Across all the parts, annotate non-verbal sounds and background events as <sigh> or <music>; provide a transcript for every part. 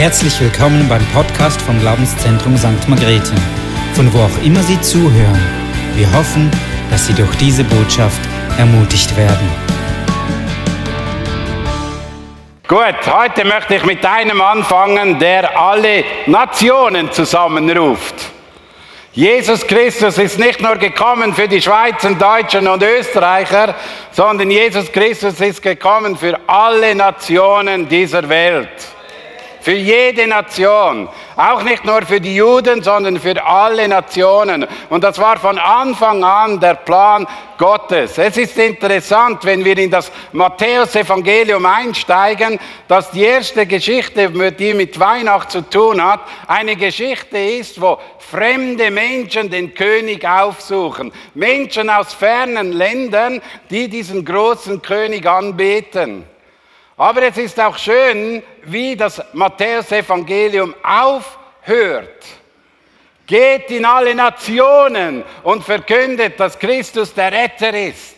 Herzlich willkommen beim Podcast vom Glaubenszentrum St. Margrethe, von wo auch immer Sie zuhören. Wir hoffen, dass Sie durch diese Botschaft ermutigt werden. Gut, heute möchte ich mit einem anfangen, der alle Nationen zusammenruft. Jesus Christus ist nicht nur gekommen für die Schweizer, Deutschen und Österreicher, sondern Jesus Christus ist gekommen für alle Nationen dieser Welt. Für jede Nation. Auch nicht nur für die Juden, sondern für alle Nationen. Und das war von Anfang an der Plan Gottes. Es ist interessant, wenn wir in das Matthäus-Evangelium einsteigen, dass die erste Geschichte, die mit Weihnacht zu tun hat, eine Geschichte ist, wo fremde Menschen den König aufsuchen. Menschen aus fernen Ländern, die diesen großen König anbeten. Aber es ist auch schön, wie das Matthäus-Evangelium aufhört. Geht in alle Nationen und verkündet, dass Christus der Retter ist.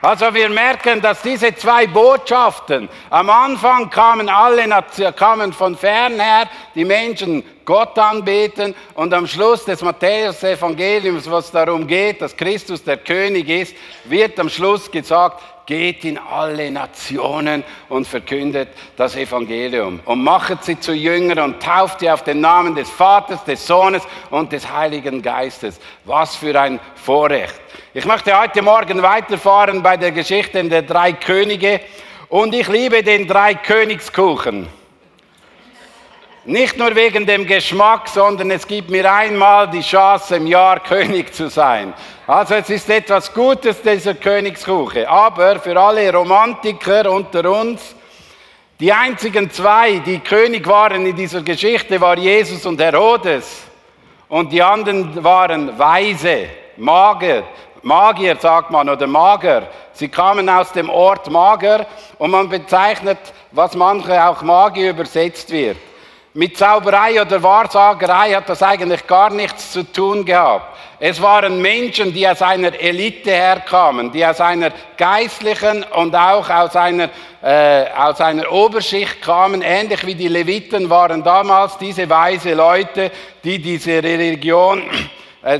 Also wir merken, dass diese zwei Botschaften, am Anfang kamen alle kamen von fern her, die Menschen Gott anbeten und am Schluss des Matthäus-Evangeliums, was darum geht, dass Christus der König ist, wird am Schluss gesagt, geht in alle Nationen und verkündet das Evangelium und machet sie zu Jüngern und tauft sie auf den Namen des Vaters, des Sohnes und des Heiligen Geistes. Was für ein Vorrecht. Ich möchte heute Morgen weiterfahren bei der Geschichte der drei Könige und ich liebe den drei Königskuchen. Nicht nur wegen dem Geschmack, sondern es gibt mir einmal die Chance, im Jahr <laughs> König zu sein. Also es ist etwas Gutes, dieser Königskuche. Aber für alle Romantiker unter uns, die einzigen zwei, die König waren in dieser Geschichte, war Jesus und Herodes. Und die anderen waren Weise, Mager, Magier sagt man oder Mager. Sie kamen aus dem Ort Mager und man bezeichnet, was manche auch Magier übersetzt wird. Mit Zauberei oder Wahrsagerei hat das eigentlich gar nichts zu tun gehabt. Es waren Menschen, die aus einer Elite herkamen, die aus einer geistlichen und auch aus einer, äh, aus einer Oberschicht kamen, ähnlich wie die Leviten waren damals diese weise Leute, die diese Religion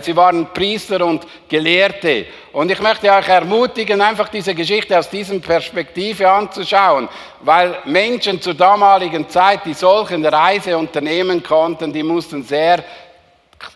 Sie waren Priester und Gelehrte. Und ich möchte euch ermutigen, einfach diese Geschichte aus dieser Perspektive anzuschauen, weil Menschen zur damaligen Zeit, die solche Reise unternehmen konnten, die mussten sehr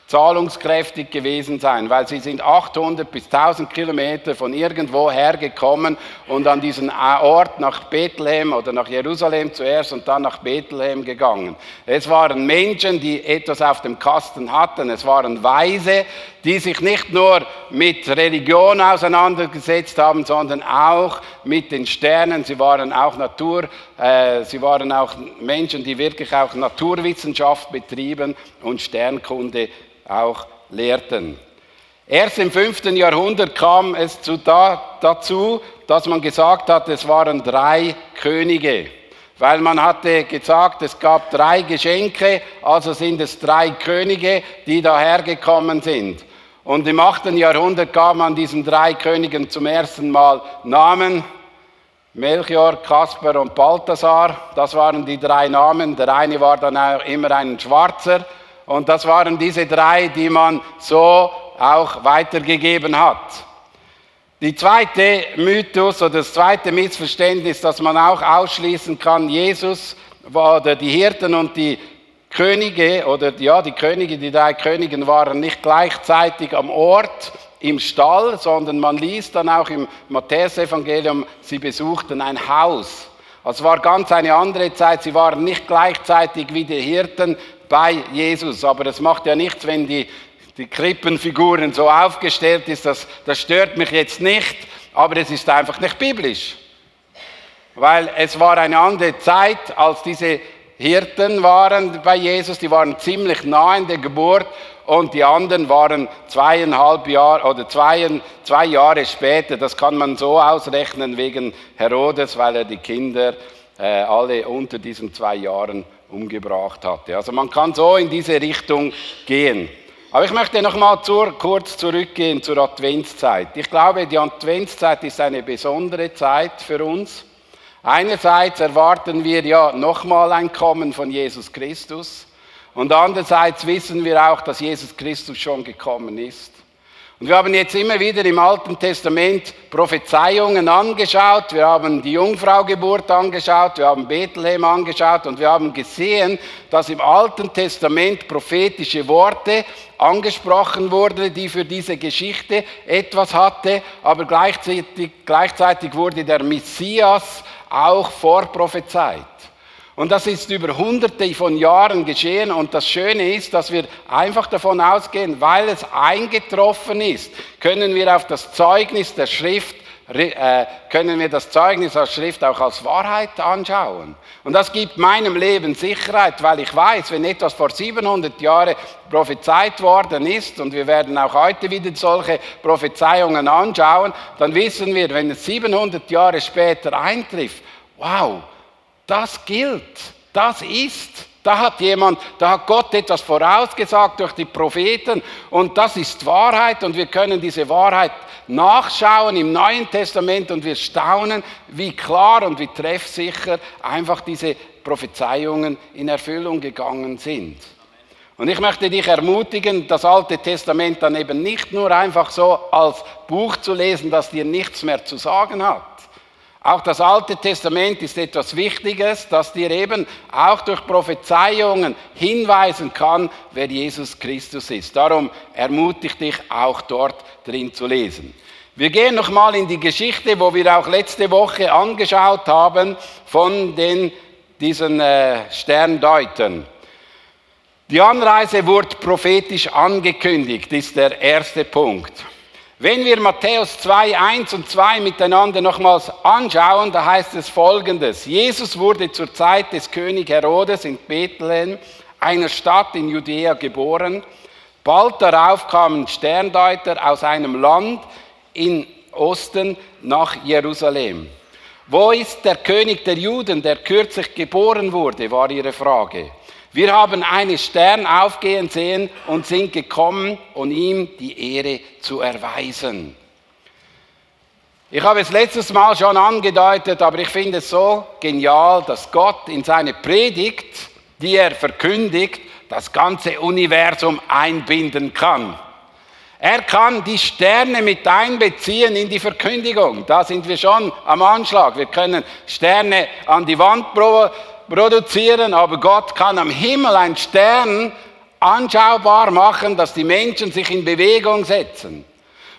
zahlungskräftig gewesen sein, weil sie sind 800 bis 1000 Kilometer von irgendwo hergekommen und an diesen Ort nach Bethlehem oder nach Jerusalem zuerst und dann nach Bethlehem gegangen. Es waren Menschen, die etwas auf dem Kasten hatten. Es waren Weise, die sich nicht nur mit Religion auseinandergesetzt haben, sondern auch mit den Sternen. Sie waren auch Natur, äh, sie waren auch Menschen, die wirklich auch Naturwissenschaft betrieben und Sternkunde auch lehrten. Erst im 5. Jahrhundert kam es zu da, dazu, dass man gesagt hat, es waren drei Könige. Weil man hatte gesagt, es gab drei Geschenke, also sind es drei Könige, die dahergekommen sind. Und im 8. Jahrhundert gab man diesen drei Königen zum ersten Mal Namen. Melchior, Kaspar und Balthasar, das waren die drei Namen. Der eine war dann auch immer ein Schwarzer und das waren diese drei, die man so auch weitergegeben hat. Die zweite Mythos oder das zweite Missverständnis, das man auch ausschließen kann, Jesus oder die Hirten und die Könige oder ja, die Könige, die drei Königen waren nicht gleichzeitig am Ort im Stall, sondern man liest dann auch im Matthäusevangelium, sie besuchten ein Haus. Also es war ganz eine andere Zeit. Sie waren nicht gleichzeitig wie die Hirten bei Jesus. Aber es macht ja nichts, wenn die, die Krippenfiguren so aufgestellt ist. Das, das stört mich jetzt nicht. Aber es ist einfach nicht biblisch. Weil es war eine andere Zeit, als diese Hirten waren bei Jesus. Die waren ziemlich nah in der Geburt. Und die anderen waren zweieinhalb Jahre oder zwei, zwei Jahre später. Das kann man so ausrechnen wegen Herodes, weil er die Kinder äh, alle unter diesen zwei Jahren umgebracht hatte. Also man kann so in diese Richtung gehen. Aber ich möchte noch mal zur, kurz zurückgehen zur Adventszeit. Ich glaube, die Adventszeit ist eine besondere Zeit für uns. Einerseits erwarten wir ja nochmal ein Kommen von Jesus Christus und andererseits wissen wir auch, dass Jesus Christus schon gekommen ist. Und wir haben jetzt immer wieder im Alten Testament Prophezeiungen angeschaut. Wir haben die Jungfraugeburt angeschaut, wir haben Bethlehem angeschaut und wir haben gesehen, dass im Alten Testament prophetische Worte angesprochen wurden, die für diese Geschichte etwas hatte, aber gleichzeitig, gleichzeitig wurde der Messias auch vorprophezeit. Und das ist über hunderte von Jahren geschehen. Und das Schöne ist, dass wir einfach davon ausgehen, weil es eingetroffen ist, können wir auf das Zeugnis der Schrift äh, können wir das Zeugnis aus Schrift auch als Wahrheit anschauen. Und das gibt meinem Leben Sicherheit, weil ich weiß, wenn etwas vor 700 Jahren prophezeit worden ist, und wir werden auch heute wieder solche Prophezeiungen anschauen, dann wissen wir, wenn es 700 Jahre später eintrifft, wow, das gilt, das ist. Da hat jemand, da hat Gott etwas vorausgesagt durch die Propheten und das ist Wahrheit und wir können diese Wahrheit nachschauen im Neuen Testament und wir staunen, wie klar und wie treffsicher einfach diese Prophezeiungen in Erfüllung gegangen sind. Und ich möchte dich ermutigen, das Alte Testament dann eben nicht nur einfach so als Buch zu lesen, das dir nichts mehr zu sagen hat, auch das Alte Testament ist etwas Wichtiges, das dir eben auch durch Prophezeiungen hinweisen kann, wer Jesus Christus ist. Darum ermutige ich dich auch dort drin zu lesen. Wir gehen nochmal in die Geschichte, wo wir auch letzte Woche angeschaut haben von den, diesen äh, Sterndeutern. Die Anreise wurde prophetisch angekündigt, ist der erste Punkt. Wenn wir Matthäus 2, 1 und 2 miteinander nochmals anschauen, da heißt es folgendes. Jesus wurde zur Zeit des König Herodes in Bethlehem, einer Stadt in Judäa, geboren. Bald darauf kamen Sterndeuter aus einem Land in Osten nach Jerusalem. Wo ist der König der Juden, der kürzlich geboren wurde, war ihre Frage. Wir haben einen Stern aufgehen sehen und sind gekommen, um ihm die Ehre zu erweisen. Ich habe es letztes Mal schon angedeutet, aber ich finde es so genial, dass Gott in seine Predigt, die er verkündigt, das ganze Universum einbinden kann. Er kann die Sterne mit einbeziehen in die Verkündigung. Da sind wir schon am Anschlag. Wir können Sterne an die Wand produzieren, aber Gott kann am Himmel einen Stern anschaubar machen, dass die Menschen sich in Bewegung setzen.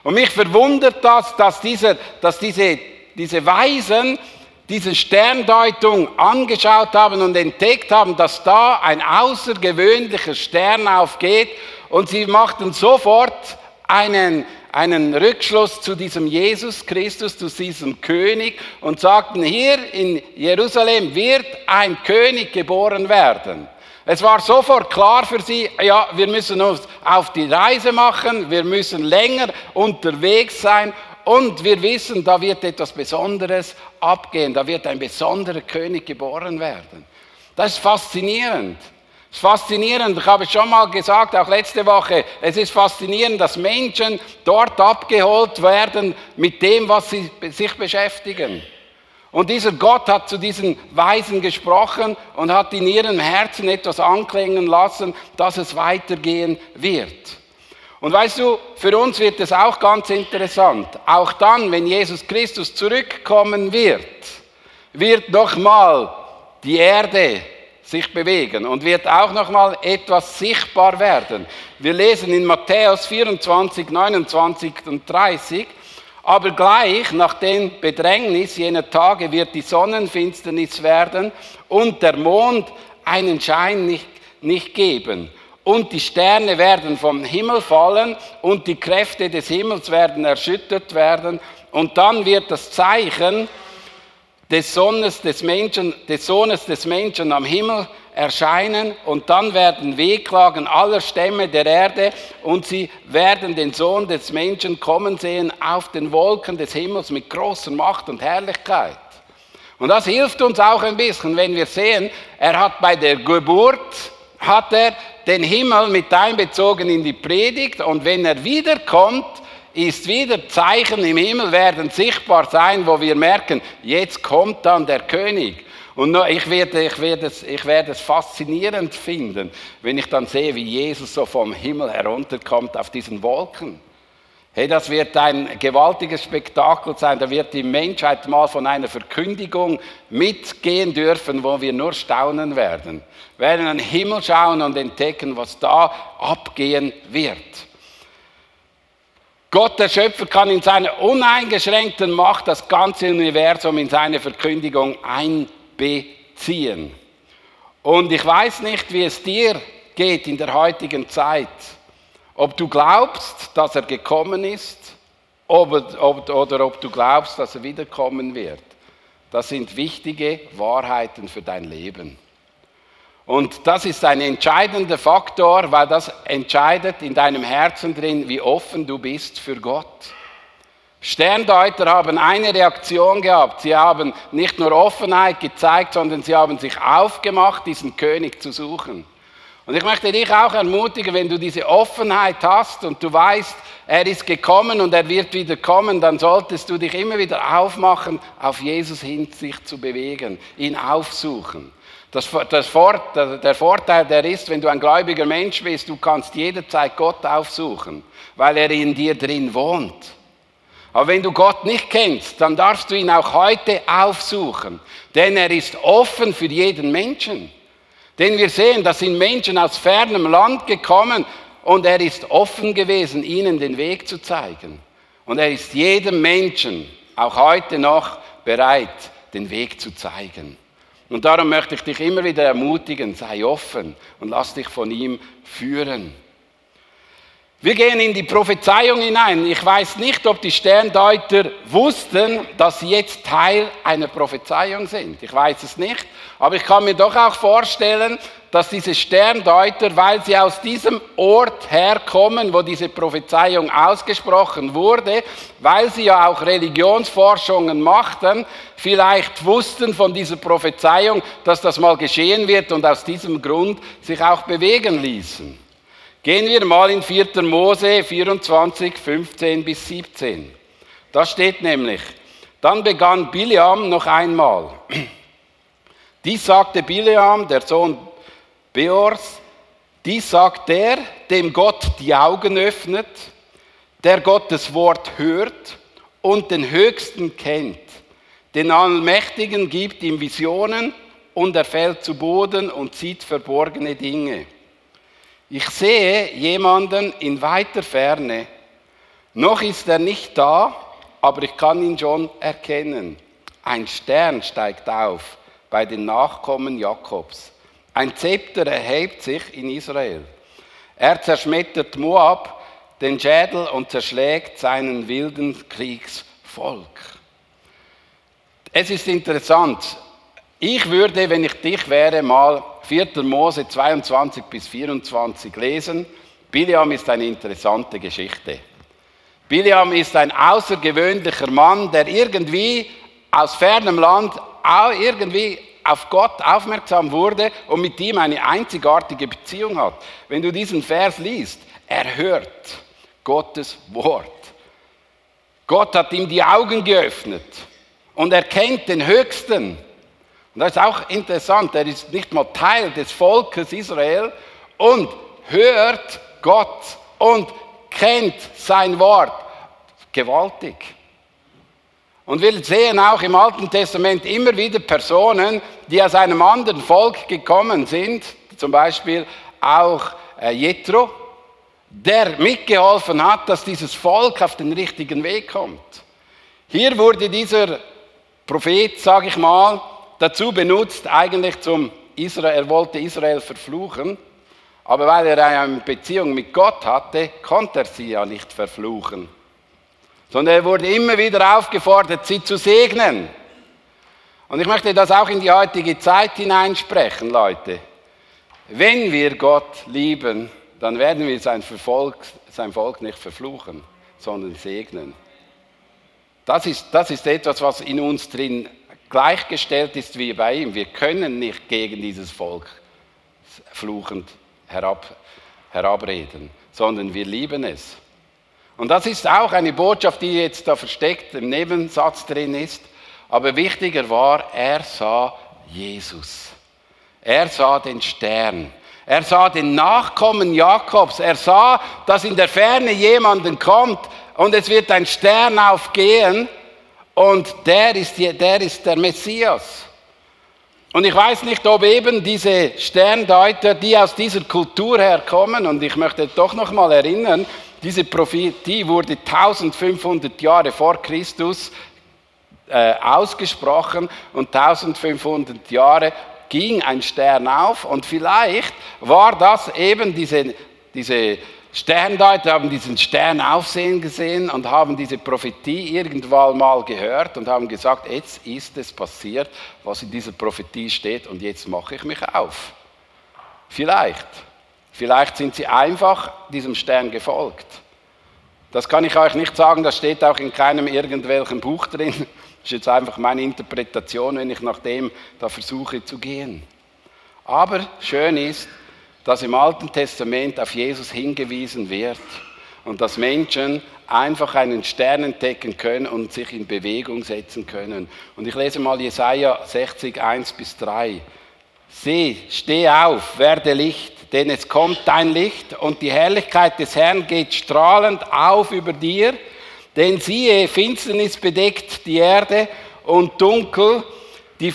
Und mich verwundert das, dass, dieser, dass diese, diese Weisen diese Sterndeutung angeschaut haben und entdeckt haben, dass da ein außergewöhnlicher Stern aufgeht und sie machten sofort einen, einen Rückschluss zu diesem Jesus Christus, zu diesem König und sagten, hier in Jerusalem wird ein König geboren werden. Es war sofort klar für sie, ja, wir müssen uns auf die Reise machen, wir müssen länger unterwegs sein und wir wissen, da wird etwas Besonderes abgehen, da wird ein besonderer König geboren werden. Das ist faszinierend. Es ist faszinierend, ich habe es schon mal gesagt, auch letzte Woche, es ist faszinierend, dass Menschen dort abgeholt werden mit dem, was sie sich beschäftigen. Und dieser Gott hat zu diesen Weisen gesprochen und hat in ihrem Herzen etwas anklingen lassen, dass es weitergehen wird. Und weißt du, für uns wird es auch ganz interessant. Auch dann, wenn Jesus Christus zurückkommen wird, wird nochmal die Erde sich bewegen und wird auch noch mal etwas sichtbar werden. Wir lesen in Matthäus 24, 29 und 30, aber gleich nach dem Bedrängnis jener Tage wird die Sonnenfinsternis werden und der Mond einen Schein nicht, nicht geben. Und die Sterne werden vom Himmel fallen und die Kräfte des Himmels werden erschüttert werden. Und dann wird das Zeichen des Sohnes des Menschen, des Sohnes des Menschen am Himmel erscheinen und dann werden Wehklagen aller Stämme der Erde und sie werden den Sohn des Menschen kommen sehen auf den Wolken des Himmels mit großer Macht und Herrlichkeit. Und das hilft uns auch ein bisschen, wenn wir sehen, er hat bei der Geburt, hat er den Himmel mit einbezogen in die Predigt und wenn er wiederkommt, ist wieder Zeichen im Himmel werden sichtbar sein, wo wir merken, jetzt kommt dann der König. Und ich werde, ich, werde es, ich werde es faszinierend finden, wenn ich dann sehe, wie Jesus so vom Himmel herunterkommt auf diesen Wolken. Hey, das wird ein gewaltiges Spektakel sein. Da wird die Menschheit mal von einer Verkündigung mitgehen dürfen, wo wir nur staunen werden. Wir werden an den Himmel schauen und entdecken, was da abgehen wird. Gott, der Schöpfer, kann in seiner uneingeschränkten Macht das ganze Universum in seine Verkündigung einbeziehen. Und ich weiß nicht, wie es dir geht in der heutigen Zeit. Ob du glaubst, dass er gekommen ist ob, ob, oder ob du glaubst, dass er wiederkommen wird. Das sind wichtige Wahrheiten für dein Leben. Und das ist ein entscheidender Faktor, weil das entscheidet in deinem Herzen drin, wie offen du bist für Gott. Sterndeuter haben eine Reaktion gehabt. Sie haben nicht nur Offenheit gezeigt, sondern sie haben sich aufgemacht, diesen König zu suchen. Und ich möchte dich auch ermutigen, wenn du diese Offenheit hast und du weißt, er ist gekommen und er wird wieder kommen, dann solltest du dich immer wieder aufmachen, auf Jesus hin sich zu bewegen, ihn aufsuchen. Das, das der Vorteil, der ist, wenn du ein gläubiger Mensch bist, du kannst jederzeit Gott aufsuchen, weil er in dir drin wohnt. Aber wenn du Gott nicht kennst, dann darfst du ihn auch heute aufsuchen, denn er ist offen für jeden Menschen. Denn wir sehen, das sind Menschen aus fernem Land gekommen und er ist offen gewesen, ihnen den Weg zu zeigen. Und er ist jedem Menschen, auch heute noch, bereit, den Weg zu zeigen. Und darum möchte ich dich immer wieder ermutigen, sei offen und lass dich von ihm führen. Wir gehen in die Prophezeiung hinein. Ich weiß nicht, ob die Sterndeuter wussten, dass sie jetzt Teil einer Prophezeiung sind. Ich weiß es nicht. Aber ich kann mir doch auch vorstellen, dass diese Sterndeuter, weil sie aus diesem Ort herkommen, wo diese Prophezeiung ausgesprochen wurde, weil sie ja auch Religionsforschungen machten, vielleicht wussten von dieser Prophezeiung, dass das mal geschehen wird und aus diesem Grund sich auch bewegen ließen. Gehen wir mal in 4. Mose 24, 15 bis 17. Da steht nämlich, dann begann Biliam noch einmal. Dies sagte Biliam, der Sohn Beors, dies sagt der, dem Gott die Augen öffnet, der Gottes Wort hört und den Höchsten kennt. Den Allmächtigen gibt ihm Visionen und er fällt zu Boden und sieht verborgene Dinge. Ich sehe jemanden in weiter Ferne. Noch ist er nicht da, aber ich kann ihn schon erkennen. Ein Stern steigt auf bei den Nachkommen Jakobs. Ein Zepter erhebt sich in Israel. Er zerschmettert Moab, den Schädel und zerschlägt seinen wilden Kriegsvolk. Es ist interessant. Ich würde, wenn ich dich wäre, mal 4. Mose 22 bis 24 lesen. Biliam ist eine interessante Geschichte. Biliam ist ein außergewöhnlicher Mann, der irgendwie aus fernem Land irgendwie auf Gott aufmerksam wurde und mit ihm eine einzigartige Beziehung hat. Wenn du diesen Vers liest, er hört Gottes Wort. Gott hat ihm die Augen geöffnet und er kennt den Höchsten. Und das ist auch interessant, er ist nicht mal Teil des Volkes Israel und hört Gott und kennt sein Wort. Gewaltig. Und wir sehen auch im Alten Testament immer wieder Personen, die aus einem anderen Volk gekommen sind, zum Beispiel auch äh, Jethro, der mitgeholfen hat, dass dieses Volk auf den richtigen Weg kommt. Hier wurde dieser Prophet, sage ich mal, dazu benutzt, eigentlich zum Israel, er wollte Israel verfluchen, aber weil er eine Beziehung mit Gott hatte, konnte er sie ja nicht verfluchen, sondern er wurde immer wieder aufgefordert, sie zu segnen. Und ich möchte das auch in die heutige Zeit hineinsprechen, Leute. Wenn wir Gott lieben, dann werden wir sein Volk, sein Volk nicht verfluchen, sondern segnen. Das ist, das ist etwas, was in uns drin gleichgestellt ist wie bei ihm. Wir können nicht gegen dieses Volk fluchend herab, herabreden, sondern wir lieben es. Und das ist auch eine Botschaft, die jetzt da versteckt im Nebensatz drin ist. Aber wichtiger war, er sah Jesus. Er sah den Stern. Er sah den Nachkommen Jakobs. Er sah, dass in der Ferne jemanden kommt und es wird ein Stern aufgehen und der ist, der, ist der Messias. Und ich weiß nicht, ob eben diese Sterndeuter, die aus dieser Kultur herkommen, und ich möchte doch noch mal erinnern, diese Prophetie wurde 1500 Jahre vor Christus äh, ausgesprochen und 1500 Jahre ging ein Stern auf und vielleicht war das eben diese, diese Sterndeuter haben diesen Stern aufsehen gesehen und haben diese Prophetie irgendwann mal gehört und haben gesagt, jetzt ist es passiert, was in dieser Prophetie steht und jetzt mache ich mich auf. Vielleicht. Vielleicht sind sie einfach diesem Stern gefolgt. Das kann ich euch nicht sagen, das steht auch in keinem irgendwelchen Buch drin. <laughs> Das ist jetzt einfach meine Interpretation, wenn ich nach dem da versuche zu gehen. Aber schön ist, dass im Alten Testament auf Jesus hingewiesen wird und dass Menschen einfach einen Stern entdecken können und sich in Bewegung setzen können. Und ich lese mal Jesaja 60, 1 bis 3. Sieh, steh auf, werde Licht, denn es kommt dein Licht und die Herrlichkeit des Herrn geht strahlend auf über dir. Denn siehe, Finsternis bedeckt die Erde und dunkel die,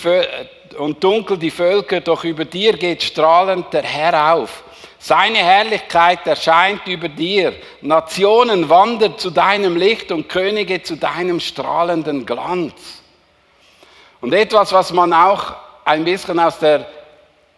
und dunkel die Völker, doch über dir geht strahlend der Herr auf. Seine Herrlichkeit erscheint über dir. Nationen wandern zu deinem Licht und Könige zu deinem strahlenden Glanz. Und etwas, was man auch ein bisschen aus der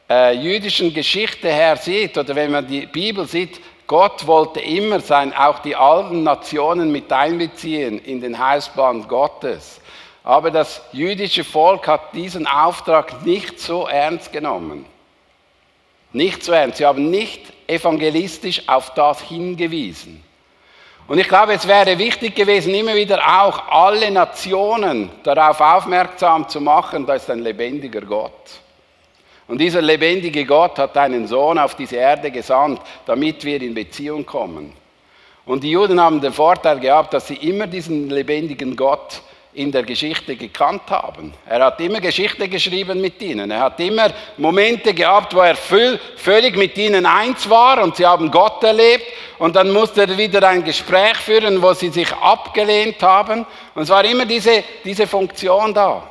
äh, jüdischen Geschichte her sieht, oder wenn man die Bibel sieht, Gott wollte immer sein, auch die alten Nationen mit einbeziehen in den Heilsplan Gottes. Aber das jüdische Volk hat diesen Auftrag nicht so ernst genommen. Nicht so ernst. Sie haben nicht evangelistisch auf das hingewiesen. Und ich glaube, es wäre wichtig gewesen, immer wieder auch alle Nationen darauf aufmerksam zu machen, da ist ein lebendiger Gott. Und dieser lebendige Gott hat einen Sohn auf diese Erde gesandt, damit wir in Beziehung kommen. Und die Juden haben den Vorteil gehabt, dass sie immer diesen lebendigen Gott in der Geschichte gekannt haben. Er hat immer Geschichte geschrieben mit ihnen. Er hat immer Momente gehabt, wo er völlig mit ihnen eins war und sie haben Gott erlebt. Und dann musste er wieder ein Gespräch führen, wo sie sich abgelehnt haben. Und es war immer diese, diese Funktion da.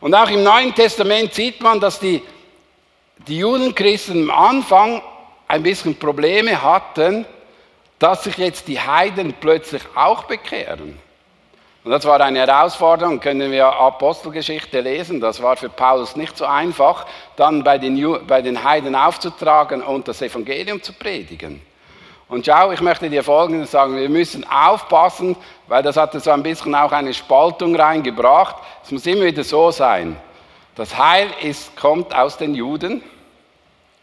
Und auch im Neuen Testament sieht man, dass die die Judenchristen am Anfang ein bisschen Probleme hatten, dass sich jetzt die Heiden plötzlich auch bekehren. Und das war eine Herausforderung, können wir Apostelgeschichte lesen. Das war für Paulus nicht so einfach, dann bei den, bei den Heiden aufzutragen und das Evangelium zu predigen. Und schau, ich möchte dir Folgendes sagen, wir müssen aufpassen, weil das hat so ein bisschen auch eine Spaltung reingebracht. Es muss immer wieder so sein. Das Heil ist, kommt aus den Juden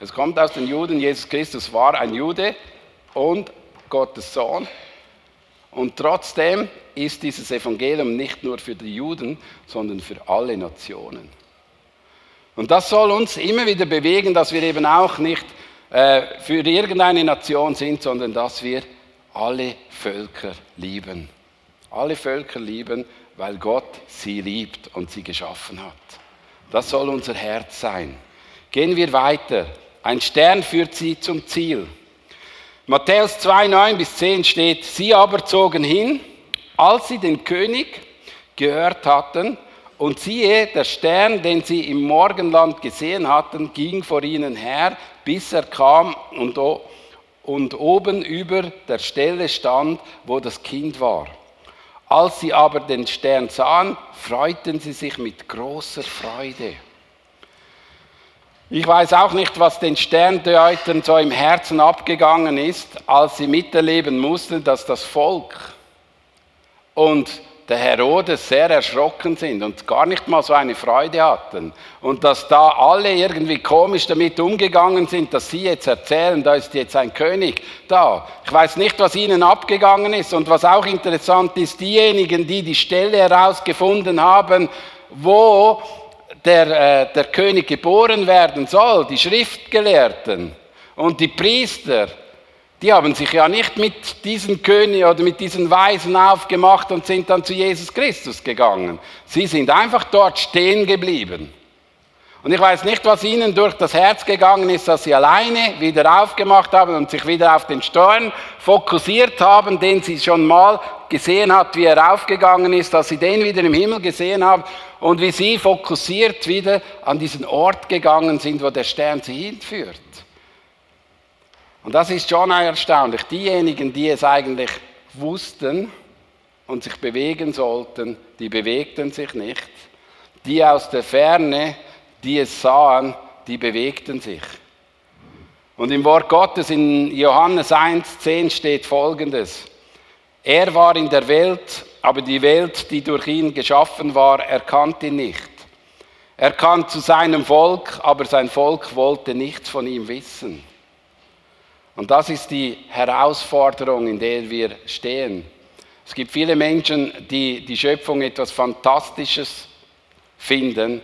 es kommt aus den Juden, Jesus Christus war ein Jude und Gottes Sohn. Und trotzdem ist dieses Evangelium nicht nur für die Juden, sondern für alle Nationen. Und das soll uns immer wieder bewegen, dass wir eben auch nicht äh, für irgendeine Nation sind, sondern dass wir alle Völker lieben. Alle Völker lieben, weil Gott sie liebt und sie geschaffen hat. Das soll unser Herz sein. Gehen wir weiter. Ein Stern führt sie zum Ziel. Matthäus 2, 9 bis 10 steht, sie aber zogen hin, als sie den König gehört hatten, und siehe, der Stern, den sie im Morgenland gesehen hatten, ging vor ihnen her, bis er kam und, und oben über der Stelle stand, wo das Kind war. Als sie aber den Stern sahen, freuten sie sich mit großer Freude. Ich weiß auch nicht, was den Sterndeutern so im Herzen abgegangen ist, als sie miterleben mussten, dass das Volk und der Herodes sehr erschrocken sind und gar nicht mal so eine Freude hatten. Und dass da alle irgendwie komisch damit umgegangen sind, dass sie jetzt erzählen, da ist jetzt ein König da. Ich weiß nicht, was ihnen abgegangen ist. Und was auch interessant ist, diejenigen, die die Stelle herausgefunden haben, wo der, äh, der König geboren werden soll, die Schriftgelehrten und die Priester, die haben sich ja nicht mit diesen Königen oder mit diesen Weisen aufgemacht und sind dann zu Jesus Christus gegangen. Sie sind einfach dort stehen geblieben. Und ich weiß nicht, was ihnen durch das Herz gegangen ist, dass sie alleine wieder aufgemacht haben und sich wieder auf den Stern fokussiert haben, den sie schon mal gesehen hat, wie er aufgegangen ist, dass sie den wieder im Himmel gesehen haben und wie sie fokussiert wieder an diesen Ort gegangen sind, wo der Stern sie hinführt. Und das ist schon erstaunlich. Diejenigen, die es eigentlich wussten und sich bewegen sollten, die bewegten sich nicht. Die aus der Ferne, die es sahen, die bewegten sich. Und im Wort Gottes in Johannes 1,10 steht folgendes. Er war in der Welt, aber die Welt, die durch ihn geschaffen war, erkannte ihn nicht. Er kam zu seinem Volk, aber sein Volk wollte nichts von ihm wissen. Und das ist die Herausforderung, in der wir stehen. Es gibt viele Menschen, die die Schöpfung etwas Fantastisches finden,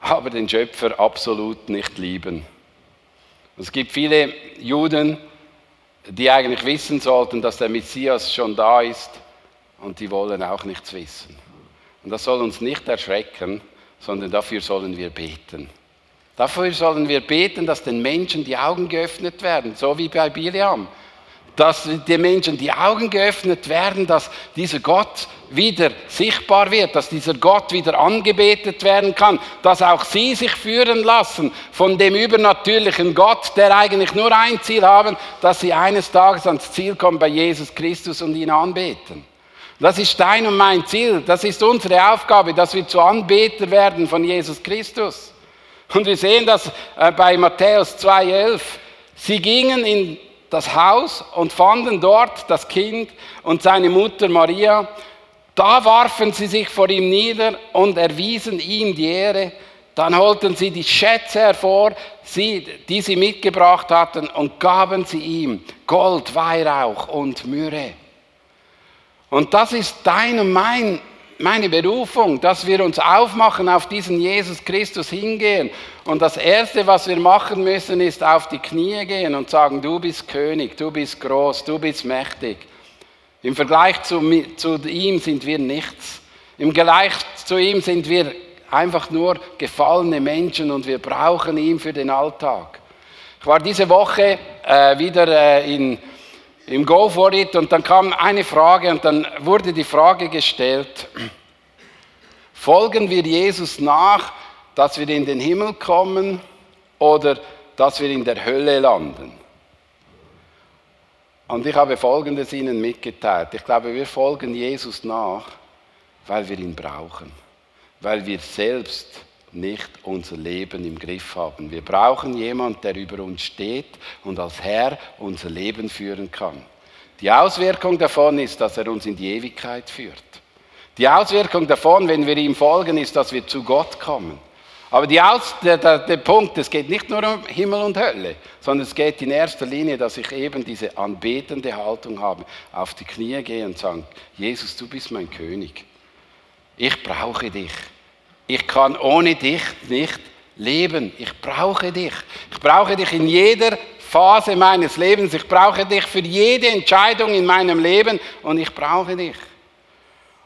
aber den Schöpfer absolut nicht lieben. Es gibt viele Juden, die eigentlich wissen sollten, dass der Messias schon da ist und die wollen auch nichts wissen. Und das soll uns nicht erschrecken, sondern dafür sollen wir beten. Dafür sollen wir beten, dass den Menschen die Augen geöffnet werden, so wie bei Biliam. Dass den Menschen die Augen geöffnet werden, dass dieser Gott wieder sichtbar wird, dass dieser Gott wieder angebetet werden kann, dass auch sie sich führen lassen von dem übernatürlichen Gott, der eigentlich nur ein Ziel haben, dass sie eines Tages ans Ziel kommen bei Jesus Christus und ihn anbeten. Das ist dein und mein Ziel, das ist unsere Aufgabe, dass wir zu Anbeter werden von Jesus Christus. Und wir sehen das äh, bei Matthäus 2,11. Sie gingen in das Haus und fanden dort das Kind und seine Mutter Maria. Da warfen sie sich vor ihm nieder und erwiesen ihm die Ehre. Dann holten sie die Schätze hervor, die sie mitgebracht hatten, und gaben sie ihm Gold, Weihrauch und Myrrhe. Und das ist dein und mein meine Berufung, dass wir uns aufmachen, auf diesen Jesus Christus hingehen. Und das Erste, was wir machen müssen, ist auf die Knie gehen und sagen, du bist König, du bist groß, du bist mächtig. Im Vergleich zu, zu ihm sind wir nichts. Im Vergleich zu ihm sind wir einfach nur gefallene Menschen und wir brauchen ihn für den Alltag. Ich war diese Woche äh, wieder äh, in, im Go for It und dann kam eine Frage und dann wurde die Frage gestellt, folgen wir Jesus nach, dass wir in den Himmel kommen oder dass wir in der Hölle landen? Und ich habe Folgendes Ihnen mitgeteilt. Ich glaube, wir folgen Jesus nach, weil wir ihn brauchen, weil wir selbst nicht unser Leben im Griff haben. Wir brauchen jemanden, der über uns steht und als Herr unser Leben führen kann. Die Auswirkung davon ist, dass er uns in die Ewigkeit führt. Die Auswirkung davon, wenn wir ihm folgen, ist, dass wir zu Gott kommen. Aber der, der, der, Punkt, es geht nicht nur um Himmel und Hölle, sondern es geht in erster Linie, dass ich eben diese anbetende Haltung habe, auf die Knie gehe und sage, Jesus, du bist mein König. Ich brauche dich. Ich kann ohne dich nicht leben. Ich brauche dich. Ich brauche dich in jeder Phase meines Lebens. Ich brauche dich für jede Entscheidung in meinem Leben und ich brauche dich.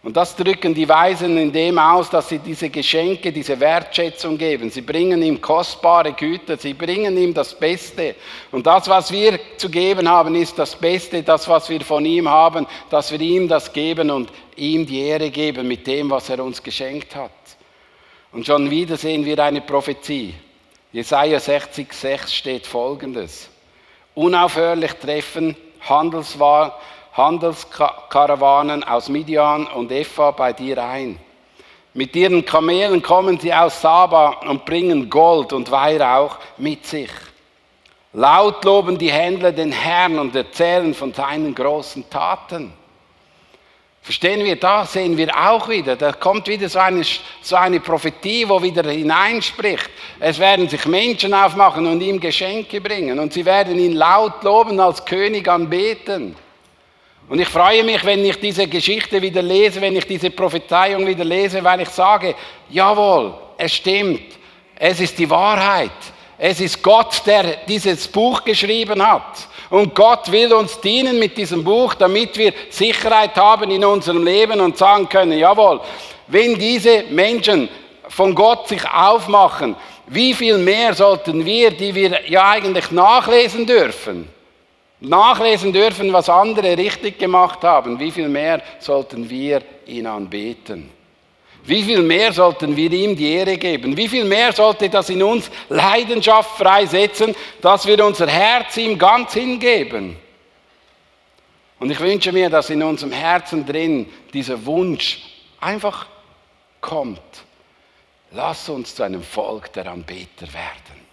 Und das drücken die Weisen in dem aus, dass sie diese Geschenke, diese Wertschätzung geben. Sie bringen ihm kostbare Güter, sie bringen ihm das Beste. Und das, was wir zu geben haben, ist das Beste, das, was wir von ihm haben, dass wir ihm das geben und ihm die Ehre geben mit dem, was er uns geschenkt hat. Und schon wieder sehen wir eine Prophetie. Jesaja 60,6 steht folgendes: Unaufhörlich treffen Handelskarawanen aus Midian und Epha bei dir ein. Mit ihren Kamelen kommen sie aus Saba und bringen Gold und Weihrauch mit sich. Laut loben die Händler den Herrn und erzählen von seinen großen Taten. Verstehen wir, da sehen wir auch wieder, da kommt wieder so eine, so eine Prophetie, wo wieder hineinspricht. Es werden sich Menschen aufmachen und ihm Geschenke bringen und sie werden ihn laut loben als König anbeten. Und ich freue mich, wenn ich diese Geschichte wieder lese, wenn ich diese Prophezeiung wieder lese, weil ich sage, jawohl, es stimmt, es ist die Wahrheit. Es ist Gott, der dieses Buch geschrieben hat. Und Gott will uns dienen mit diesem Buch, damit wir Sicherheit haben in unserem Leben und sagen können, jawohl, wenn diese Menschen von Gott sich aufmachen, wie viel mehr sollten wir, die wir ja eigentlich nachlesen dürfen, nachlesen dürfen, was andere richtig gemacht haben, wie viel mehr sollten wir ihn anbeten? Wie viel mehr sollten wir ihm die Ehre geben? Wie viel mehr sollte das in uns Leidenschaft freisetzen, dass wir unser Herz ihm ganz hingeben? Und ich wünsche mir, dass in unserem Herzen drin dieser Wunsch einfach kommt. Lass uns zu einem Volk der Anbeter werden.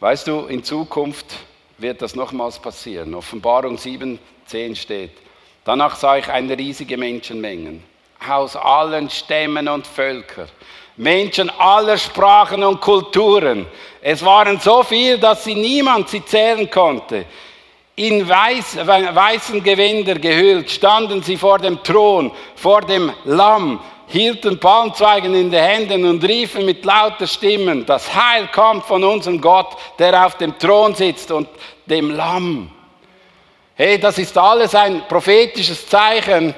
Weißt du, in Zukunft wird das nochmals passieren. Offenbarung 7, 10 steht. Danach sah ich eine riesige Menschenmenge aus allen Stämmen und Völkern. Menschen aller Sprachen und Kulturen. Es waren so viel, dass sie niemand sie zählen konnte. In weiß, weißen Gewänder gehüllt standen sie vor dem Thron, vor dem Lamm, hielten Palmzweigen in die Händen und riefen mit lauter Stimmen, das Heil kommt von unserem Gott, der auf dem Thron sitzt und dem Lamm. Hey, das ist alles ein prophetisches Zeichen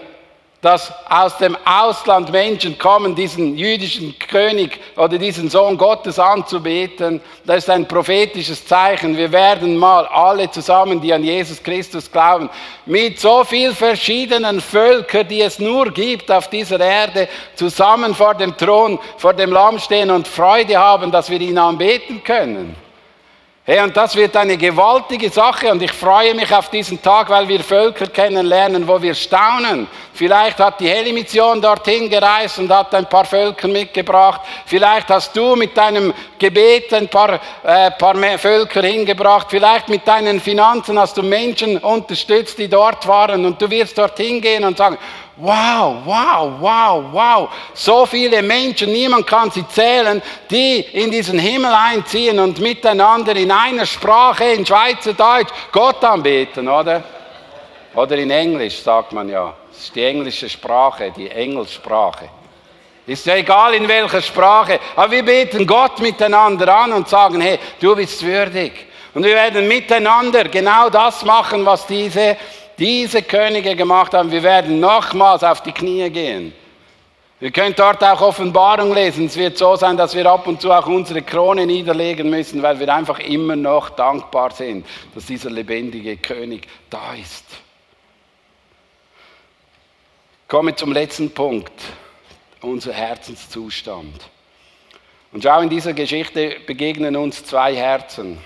dass aus dem Ausland Menschen kommen, diesen jüdischen König oder diesen Sohn Gottes anzubeten. Das ist ein prophetisches Zeichen. Wir werden mal alle zusammen, die an Jesus Christus glauben, mit so vielen verschiedenen Völkern, die es nur gibt auf dieser Erde, zusammen vor dem Thron, vor dem Lamm stehen und Freude haben, dass wir ihn anbeten können. Hey, und das wird eine gewaltige Sache und ich freue mich auf diesen Tag, weil wir Völker kennenlernen, wo wir staunen. Vielleicht hat die Heli-Mission dorthin gereist und hat ein paar Völker mitgebracht. Vielleicht hast du mit deinem Gebet ein paar, äh, paar Völker hingebracht. Vielleicht mit deinen Finanzen hast du Menschen unterstützt, die dort waren und du wirst dorthin gehen und sagen, Wow, wow, wow, wow. So viele Menschen, niemand kann sie zählen, die in diesen Himmel einziehen und miteinander in einer Sprache, in Schweizerdeutsch, Gott anbeten, oder? Oder in Englisch sagt man ja. Das ist die englische Sprache, die Engelssprache. Ist ja egal in welcher Sprache, aber wir beten Gott miteinander an und sagen, hey, du bist würdig. Und wir werden miteinander genau das machen, was diese diese Könige gemacht haben, wir werden nochmals auf die Knie gehen. Wir können dort auch Offenbarung lesen. Es wird so sein, dass wir ab und zu auch unsere Krone niederlegen müssen, weil wir einfach immer noch dankbar sind, dass dieser lebendige König da ist. Ich komme zum letzten Punkt, unser Herzenszustand. Und schau, in dieser Geschichte begegnen uns zwei Herzen.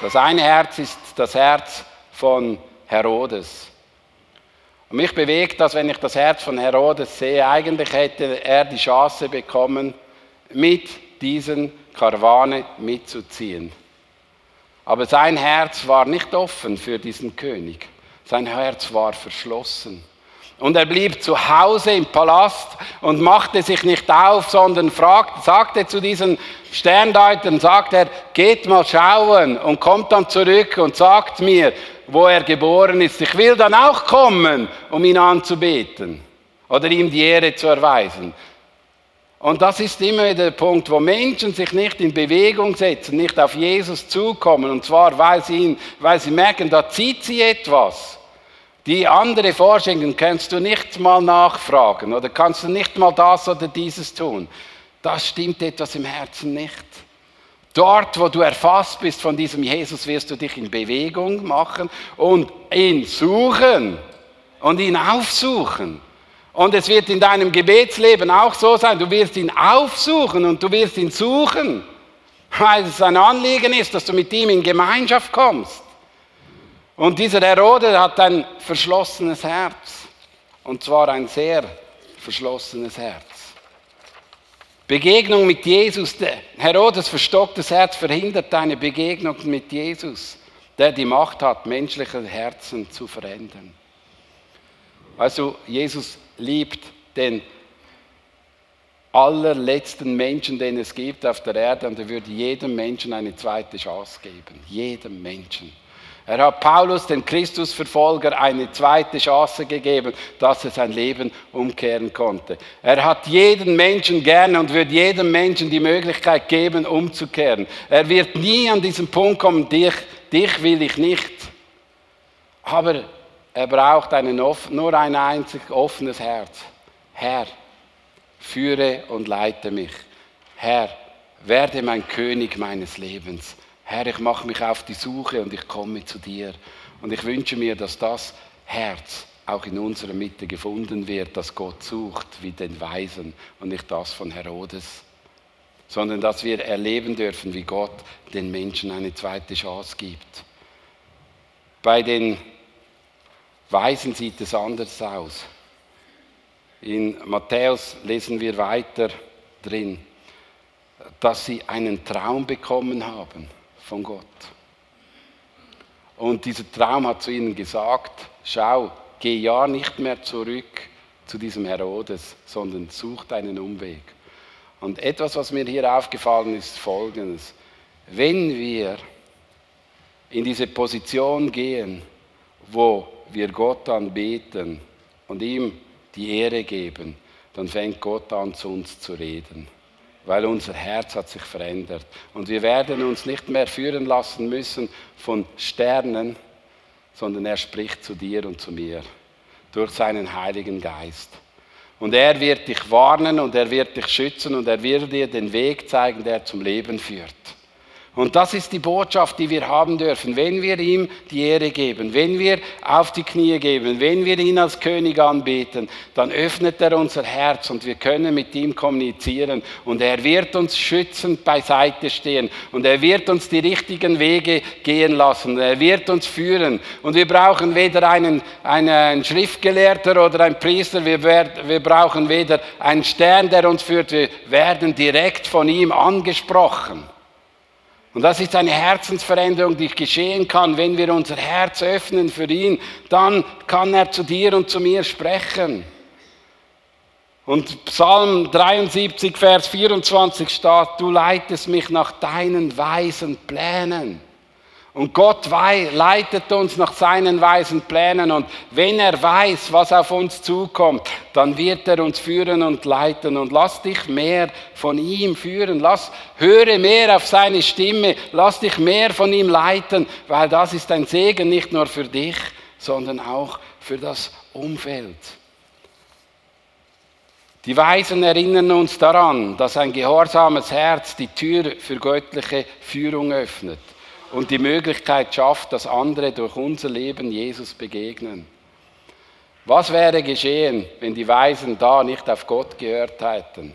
Das eine Herz ist das Herz von Herodes. Und mich bewegt das, wenn ich das Herz von Herodes sehe. Eigentlich hätte er die Chance bekommen, mit diesen Karawane mitzuziehen. Aber sein Herz war nicht offen für diesen König. Sein Herz war verschlossen. Und er blieb zu Hause im Palast und machte sich nicht auf, sondern fragte, sagte zu diesen Sterndeutern, sagt er, geht mal schauen und kommt dann zurück und sagt mir, wo er geboren ist. Ich will dann auch kommen, um ihn anzubeten oder ihm die Ehre zu erweisen. Und das ist immer der Punkt, wo Menschen sich nicht in Bewegung setzen, nicht auf Jesus zukommen, und zwar, weil sie, ihn, weil sie merken, da zieht sie etwas. Die andere Forschungen kannst du nicht mal nachfragen oder kannst du nicht mal das oder dieses tun. Das stimmt etwas im Herzen nicht. Dort, wo du erfasst bist von diesem Jesus, wirst du dich in Bewegung machen und ihn suchen und ihn aufsuchen. Und es wird in deinem Gebetsleben auch so sein, du wirst ihn aufsuchen und du wirst ihn suchen, weil es ein Anliegen ist, dass du mit ihm in Gemeinschaft kommst. Und dieser Herodes hat ein verschlossenes Herz. Und zwar ein sehr verschlossenes Herz. Begegnung mit Jesus. Herodes verstocktes Herz verhindert deine Begegnung mit Jesus, der die Macht hat, menschliche Herzen zu verändern. Also Jesus liebt den allerletzten Menschen, den es gibt auf der Erde, und er würde jedem Menschen eine zweite Chance geben. Jedem Menschen. Er hat Paulus, den Christusverfolger, eine zweite Chance gegeben, dass er sein Leben umkehren konnte. Er hat jeden Menschen gerne und wird jedem Menschen die Möglichkeit geben, umzukehren. Er wird nie an diesen Punkt kommen, dich, dich will ich nicht. Aber er braucht einen, nur ein einzig offenes Herz. Herr, führe und leite mich. Herr, werde mein König meines Lebens. Herr, ich mache mich auf die Suche und ich komme zu dir. Und ich wünsche mir, dass das Herz auch in unserer Mitte gefunden wird, dass Gott sucht wie den Weisen und nicht das von Herodes, sondern dass wir erleben dürfen, wie Gott den Menschen eine zweite Chance gibt. Bei den Weisen sieht es anders aus. In Matthäus lesen wir weiter drin, dass sie einen Traum bekommen haben von Gott. Und dieser Traum hat zu ihnen gesagt, schau, geh ja nicht mehr zurück zu diesem Herodes, sondern such deinen Umweg. Und etwas, was mir hier aufgefallen ist, folgendes. Wenn wir in diese Position gehen, wo wir Gott anbeten und ihm die Ehre geben, dann fängt Gott an, zu uns zu reden. Weil unser Herz hat sich verändert. Und wir werden uns nicht mehr führen lassen müssen von Sternen, sondern er spricht zu dir und zu mir durch seinen Heiligen Geist. Und er wird dich warnen und er wird dich schützen und er wird dir den Weg zeigen, der zum Leben führt. Und das ist die Botschaft, die wir haben dürfen. Wenn wir ihm die Ehre geben, wenn wir auf die Knie geben, wenn wir ihn als König anbeten, dann öffnet er unser Herz und wir können mit ihm kommunizieren. Und er wird uns schützend beiseite stehen. Und er wird uns die richtigen Wege gehen lassen. Er wird uns führen. Und wir brauchen weder einen, einen Schriftgelehrter oder einen Priester. Wir, wir brauchen weder einen Stern, der uns führt. Wir werden direkt von ihm angesprochen. Und das ist eine Herzensveränderung, die geschehen kann, wenn wir unser Herz öffnen für ihn. Dann kann er zu dir und zu mir sprechen. Und Psalm 73, Vers 24 steht, du leitest mich nach deinen weisen Plänen. Und Gott leitet uns nach seinen weisen Plänen. Und wenn er weiß, was auf uns zukommt, dann wird er uns führen und leiten. Und lass dich mehr von ihm führen. Lass, höre mehr auf seine Stimme. Lass dich mehr von ihm leiten, weil das ist ein Segen nicht nur für dich, sondern auch für das Umfeld. Die Weisen erinnern uns daran, dass ein gehorsames Herz die Tür für göttliche Führung öffnet und die Möglichkeit schafft, dass andere durch unser Leben Jesus begegnen. Was wäre geschehen, wenn die Weisen da nicht auf Gott gehört hätten?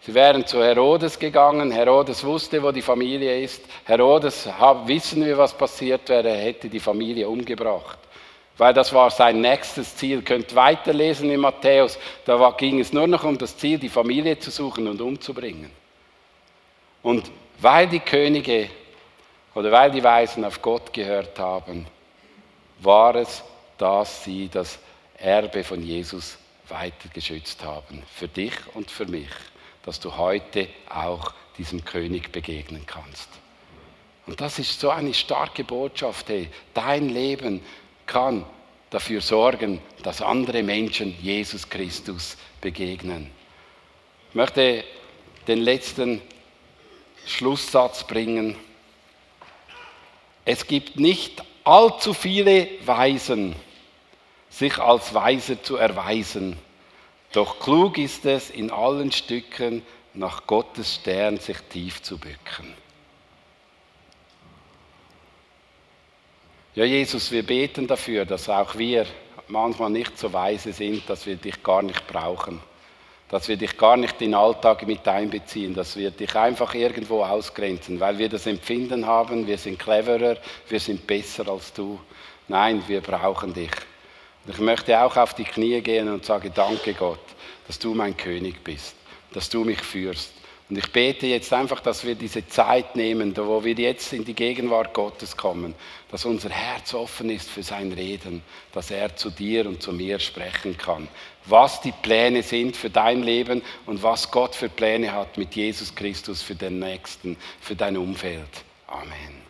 Sie wären zu Herodes gegangen. Herodes wusste, wo die Familie ist. Herodes, wissen wir, was passiert wäre, hätte die Familie umgebracht. Weil das war sein nächstes Ziel. Ihr könnt weiterlesen in Matthäus. Da ging es nur noch um das Ziel, die Familie zu suchen und umzubringen. Und weil die Könige oder weil die Weisen auf Gott gehört haben, war es, dass sie das Erbe von Jesus weiter geschützt haben. Für dich und für mich, dass du heute auch diesem König begegnen kannst. Und das ist so eine starke Botschaft. Hey, dein Leben kann dafür sorgen, dass andere Menschen Jesus Christus begegnen. Ich möchte den letzten Schlusssatz bringen. Es gibt nicht allzu viele Weisen, sich als Weise zu erweisen. Doch klug ist es, in allen Stücken nach Gottes Stern sich tief zu bücken. Ja, Jesus, wir beten dafür, dass auch wir manchmal nicht so weise sind, dass wir dich gar nicht brauchen dass wir dich gar nicht in den Alltag mit einbeziehen, dass wir dich einfach irgendwo ausgrenzen, weil wir das Empfinden haben, wir sind cleverer, wir sind besser als du. Nein, wir brauchen dich. Und ich möchte auch auf die Knie gehen und sage, danke Gott, dass du mein König bist, dass du mich führst. Und ich bete jetzt einfach, dass wir diese Zeit nehmen, wo wir jetzt in die Gegenwart Gottes kommen, dass unser Herz offen ist für sein Reden, dass er zu dir und zu mir sprechen kann. Was die Pläne sind für dein Leben und was Gott für Pläne hat mit Jesus Christus für den Nächsten, für dein Umfeld. Amen.